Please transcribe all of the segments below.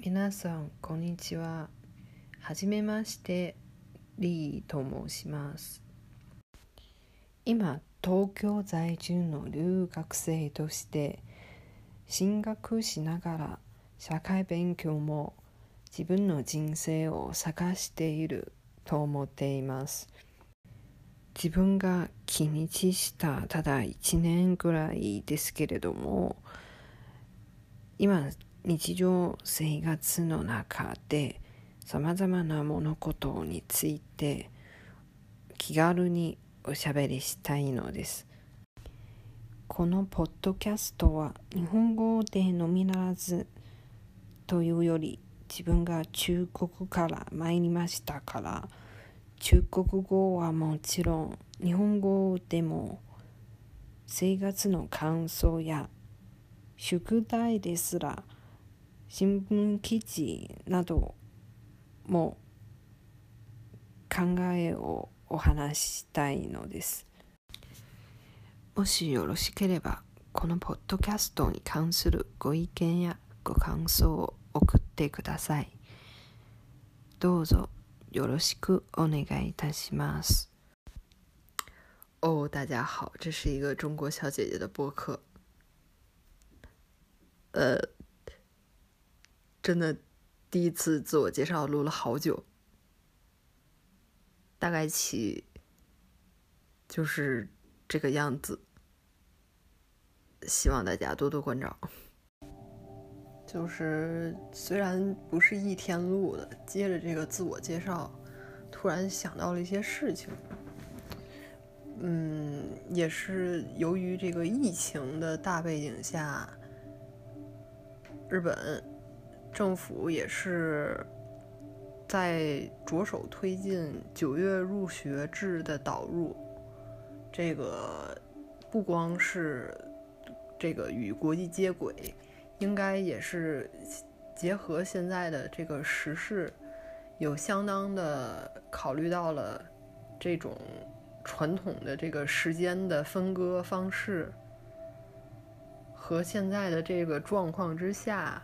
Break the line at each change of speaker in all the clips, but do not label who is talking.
皆さんこんにちは。はじめまして、リーと申します。今、東京在住の留学生として進学しながら社会勉強も自分の人生を探していると思っています。自分が気にしたただ1年ぐらいですけれども今日常生活の中でさまざまな物事について気軽におしゃべりしたいのです。このポッドキャストは日本語でのみならずというより自分が中国から参りましたから中国語はもちろん日本語でも生活の感想や宿題ですら新聞記事なども考えをお話したいのですもしよろしければこのポッドキャストに関するご意見やご感想を送ってくださいどうぞよろしくお願いいたします。哦，大家好，这是一个中国小姐姐的播客。呃，真的第一次自我介绍录了好久，大概起就是这个样子，希望大家多多关照。就是虽然不是一天录的，接着这个自我介绍，突然想到了一些事情。嗯，也是由于这个疫情的大背景下，日本政府也是在着手推进九月入学制的导入。这个不光是这个与国际接轨。应该也是结合现在的这个时事，有相当的考虑到了这种传统的这个时间的分割方式和现在的这个状况之下，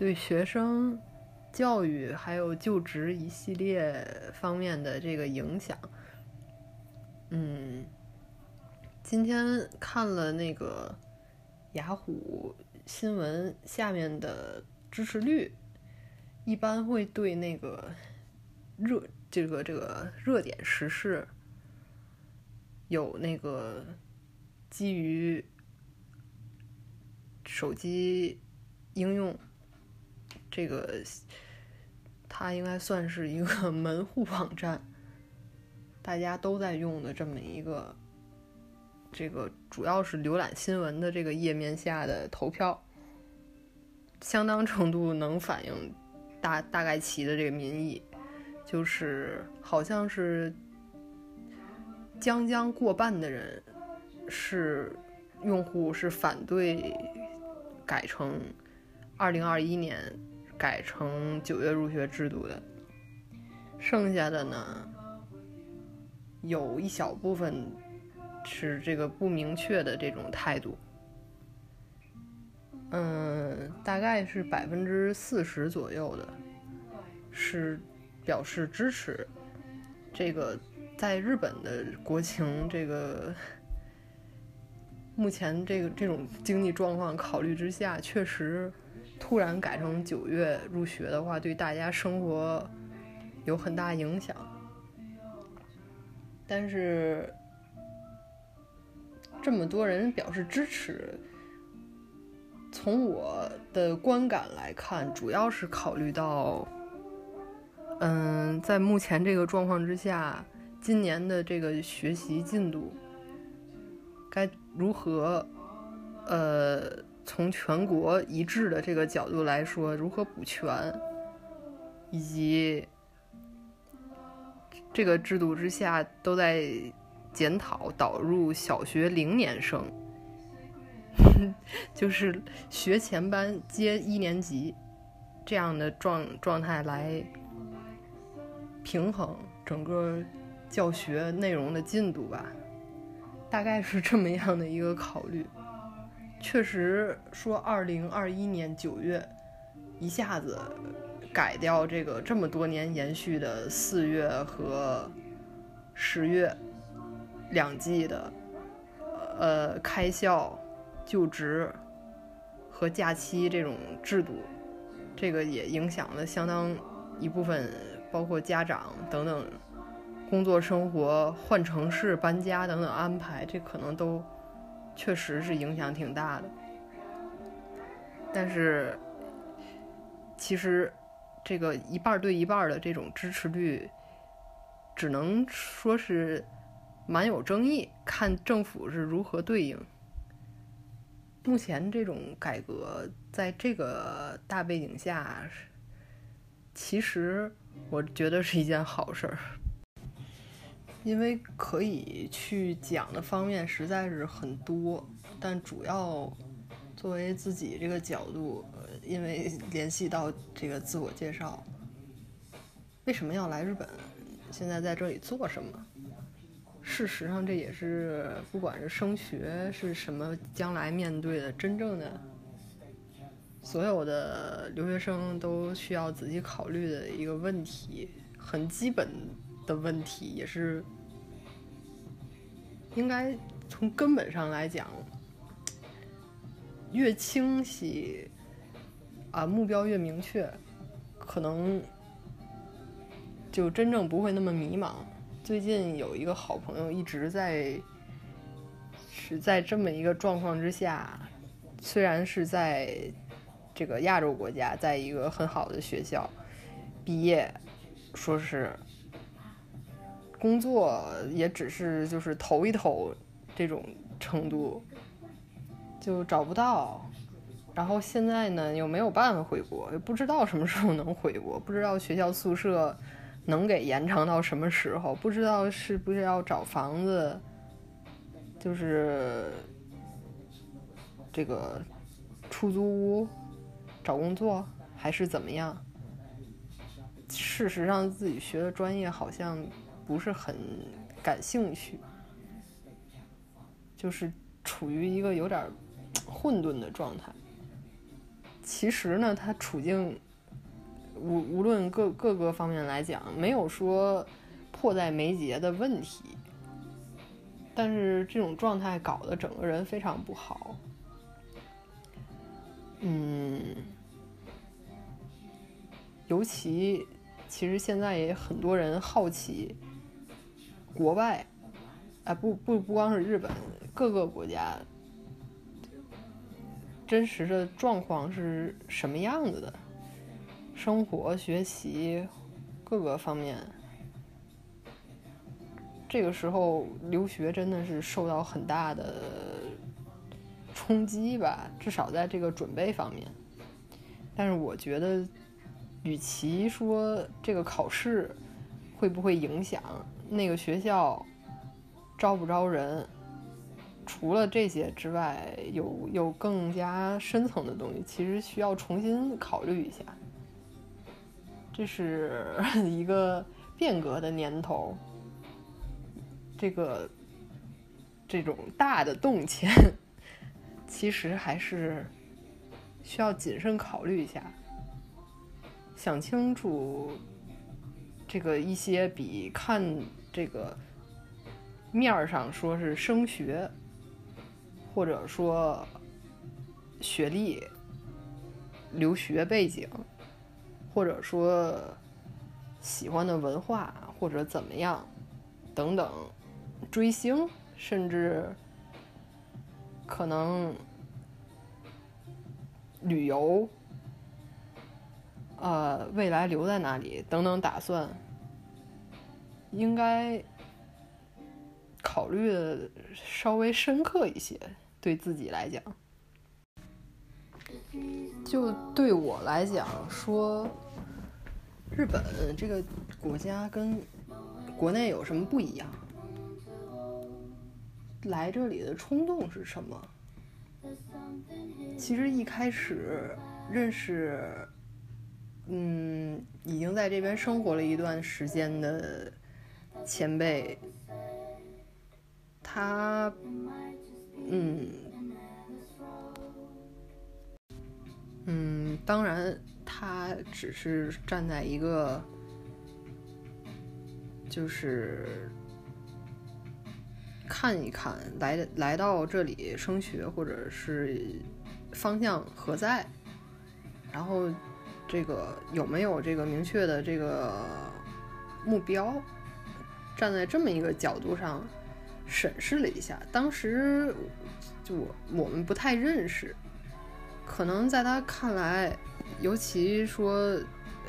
对学生教育还有就职一系列方面的这个影响。嗯，今天看了那个雅虎。新闻下面的支持率，一般会对那个热这个这个热点时事有那个基于手机应用，这个它应该算是一个 门户网站，大家都在用的这么一个。这个主要是浏览新闻的这个页面下的投票，相当程度能反映大大概其的这个民意，就是好像是将将过半的人是用户是反对改成二零二一年改成九月入学制度的，剩下的呢有一小部分。是这个不明确的这种态度，嗯，大概是百分之四十左右的，是表示支持。这个在日本的国情，这个目前这个这种经济状况考虑之下，确实突然改成九月入学的话，对大家生活有很大影响。但是。这么多人表示支持，从我的观感来看，主要是考虑到，嗯，在目前这个状况之下，今年的这个学习进度该如何，呃，从全国一致的这个角度来说，如何补全，以及这个制度之下都在。检讨导入小学零年生，就是学前班接一年级这样的状状态来平衡整个教学内容的进度吧，大概是这么样的一个考虑。确实说，二零二一年九月一下子改掉这个这么多年延续的四月和十月两季的呃开校、就职和假期这种制度，这个也影响了相当一部分，包括家长等等工作生活、换城市、搬家等等安排，这可能都确实是影响挺大的。但是。其实，这个一半对一半的这种支持率，只能说是蛮有争议，看政府是如何对应。目前这种改革在这个大背景下，其实我觉得是一件好事儿，因为可以去讲的方面实在是很多，但主要作为自己这个角度。因为联系到这个自我介绍，为什么要来日本？现在在这里做什么？事实上，这也是不管是升学是什么，将来面对的真正的所有的留学生都需要仔细考虑的一个问题，很基本的问题，也是应该从根本上来讲，越清晰。啊，目标越明确，可能就真正不会那么迷茫。最近有一个好朋友一直在是在这么一个状况之下，虽然是在这个亚洲国家，在一个很好的学校毕业，说是工作也只是就是投一投这种程度，就找不到。然后现在呢，又没有办法回国，又不知道什么时候能回国，不知道学校宿舍能给延长到什么时候，不知道是不是要找房子，就是这个出租屋找工作还是怎么样？事实上，自己学的专业好像不是很感兴趣，就是处于一个有点混沌的状态。其实呢，他处境无无论各各个方面来讲，没有说迫在眉睫的问题，但是这种状态搞得整个人非常不好。嗯，尤其其实现在也很多人好奇，国外，啊不不不光是日本，各个国家。真实的状况是什么样子的？生活、学习各个方面，这个时候留学真的是受到很大的冲击吧？至少在这个准备方面。但是我觉得，与其说这个考试会不会影响那个学校招不招人。除了这些之外，有有更加深层的东西，其实需要重新考虑一下。这是 一个变革的年头，这个这种大的动迁，其实还是需要谨慎考虑一下，想清楚这个一些比看这个面儿上说是升学。或者说学历、留学背景，或者说喜欢的文化，或者怎么样等等，追星，甚至可能旅游，呃，未来留在哪里等等打算，应该。考虑的稍微深刻一些，对自己来讲，就对我来讲说，日本这个国家跟国内有什么不一样？来这里的冲动是什么？其实一开始认识，嗯，已经在这边生活了一段时间的前辈。他，嗯，嗯，当然，他只是站在一个，就是看一看来来到这里升学，或者是方向何在，然后这个有没有这个明确的这个目标，站在这么一个角度上审视了一下，当时就我我们不太认识。可能在他看来，尤其说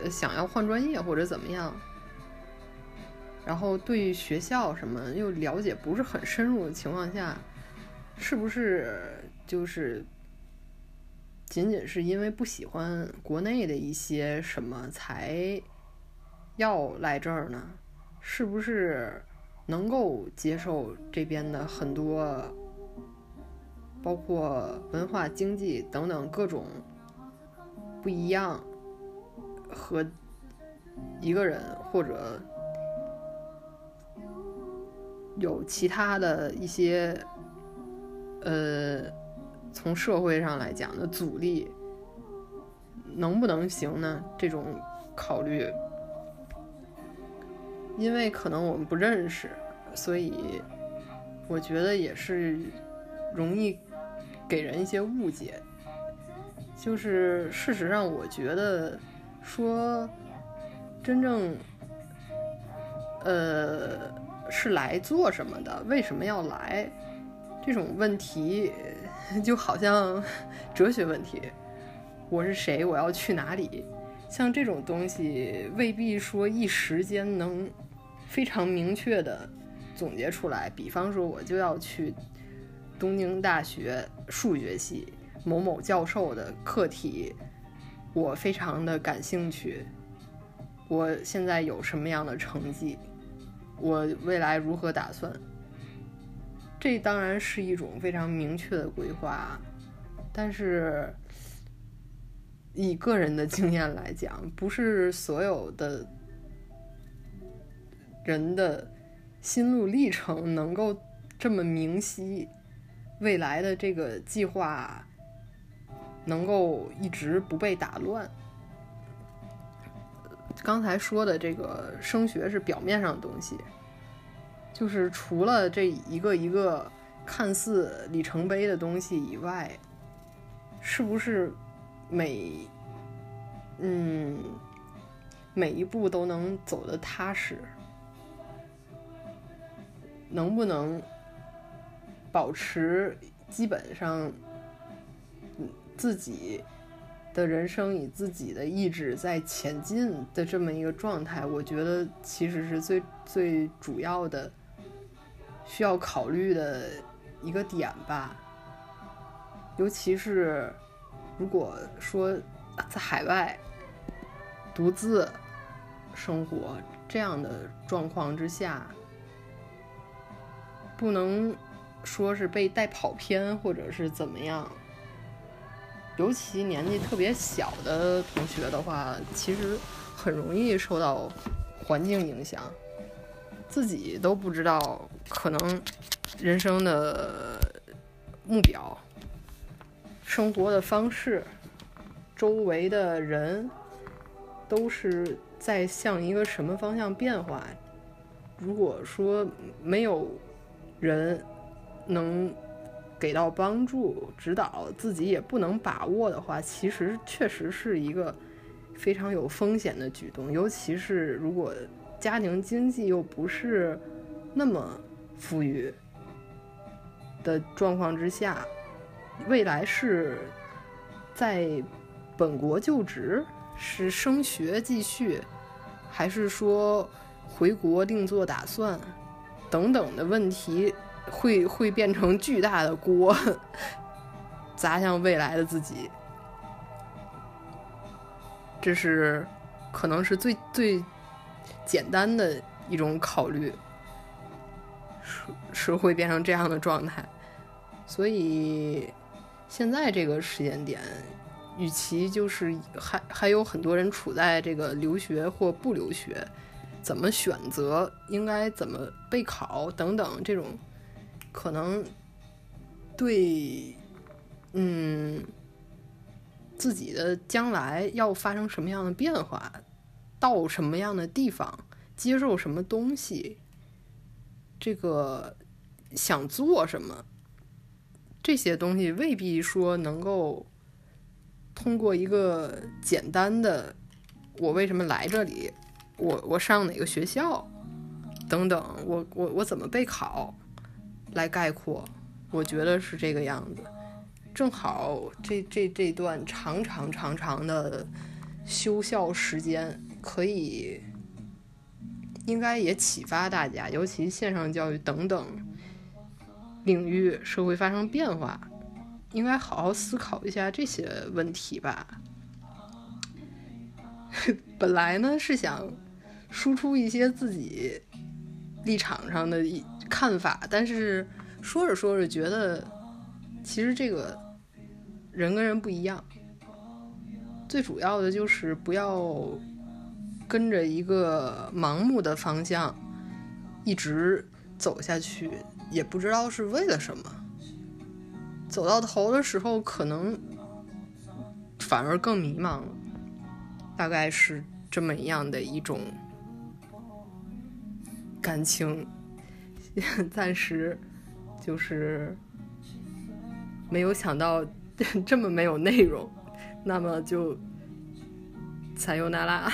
想要换专业或者怎么样，然后对学校什么又了解不是很深入的情况下，是不是就是仅仅是因为不喜欢国内的一些什么才要来这儿呢？是不是能够接受这边的很多？包括文化、经济等等各种不一样，和一个人或者有其他的一些呃，从社会上来讲的阻力，能不能行呢？这种考虑，因为可能我们不认识，所以我觉得也是容易。给人一些误解，就是事实上，我觉得说真正呃是来做什么的，为什么要来这种问题，就好像 哲学问题。我是谁？我要去哪里？像这种东西，未必说一时间能非常明确的总结出来。比方说，我就要去。东京大学数学系某某教授的课题，我非常的感兴趣。我现在有什么样的成绩？我未来如何打算？这当然是一种非常明确的规划，但是以个人的经验来讲，不是所有的人的心路历程能够这么明晰。未来的这个计划能够一直不被打乱。刚才说的这个升学是表面上的东西，就是除了这一个一个看似里程碑的东西以外，是不是每嗯每一步都能走得踏实？能不能？保持基本上，自己的人生以自己的意志在前进的这么一个状态，我觉得其实是最最主要的需要考虑的一个点吧。尤其是如果说在海外独自生活这样的状况之下，不能。说是被带跑偏，或者是怎么样？尤其年纪特别小的同学的话，其实很容易受到环境影响，自己都不知道可能人生的目标、生活的方式、周围的人都是在向一个什么方向变化。如果说没有人，能给到帮助、指导，自己也不能把握的话，其实确实是一个非常有风险的举动。尤其是如果家庭经济又不是那么富裕的状况之下，未来是在本国就职，是升学继续，还是说回国另做打算等等的问题。会会变成巨大的锅，砸向未来的自己。这是可能是最最简单的一种考虑，是是会变成这样的状态。所以现在这个时间点，与其就是还还有很多人处在这个留学或不留学，怎么选择，应该怎么备考等等这种。可能对，嗯，自己的将来要发生什么样的变化，到什么样的地方，接受什么东西，这个想做什么，这些东西未必说能够通过一个简单的“我为什么来这里”，我我上哪个学校等等，我我我怎么备考来概括。我觉得是这个样子。正好这这这段长长长长的休校时间，可以应该也启发大家，尤其线上教育等等领域社会发生变化，应该好好思考一下这些问题吧。本来呢是想输出一些自己立场上的看法，但是说着说着觉得。其实这个人跟人不一样，最主要的就是不要跟着一个盲目的方向一直走下去，也不知道是为了什么。走到头的时候，可能反而更迷茫了。大概是这么样的一种感情，暂时就是。没有想到这么没有内容，那么就采用那拉。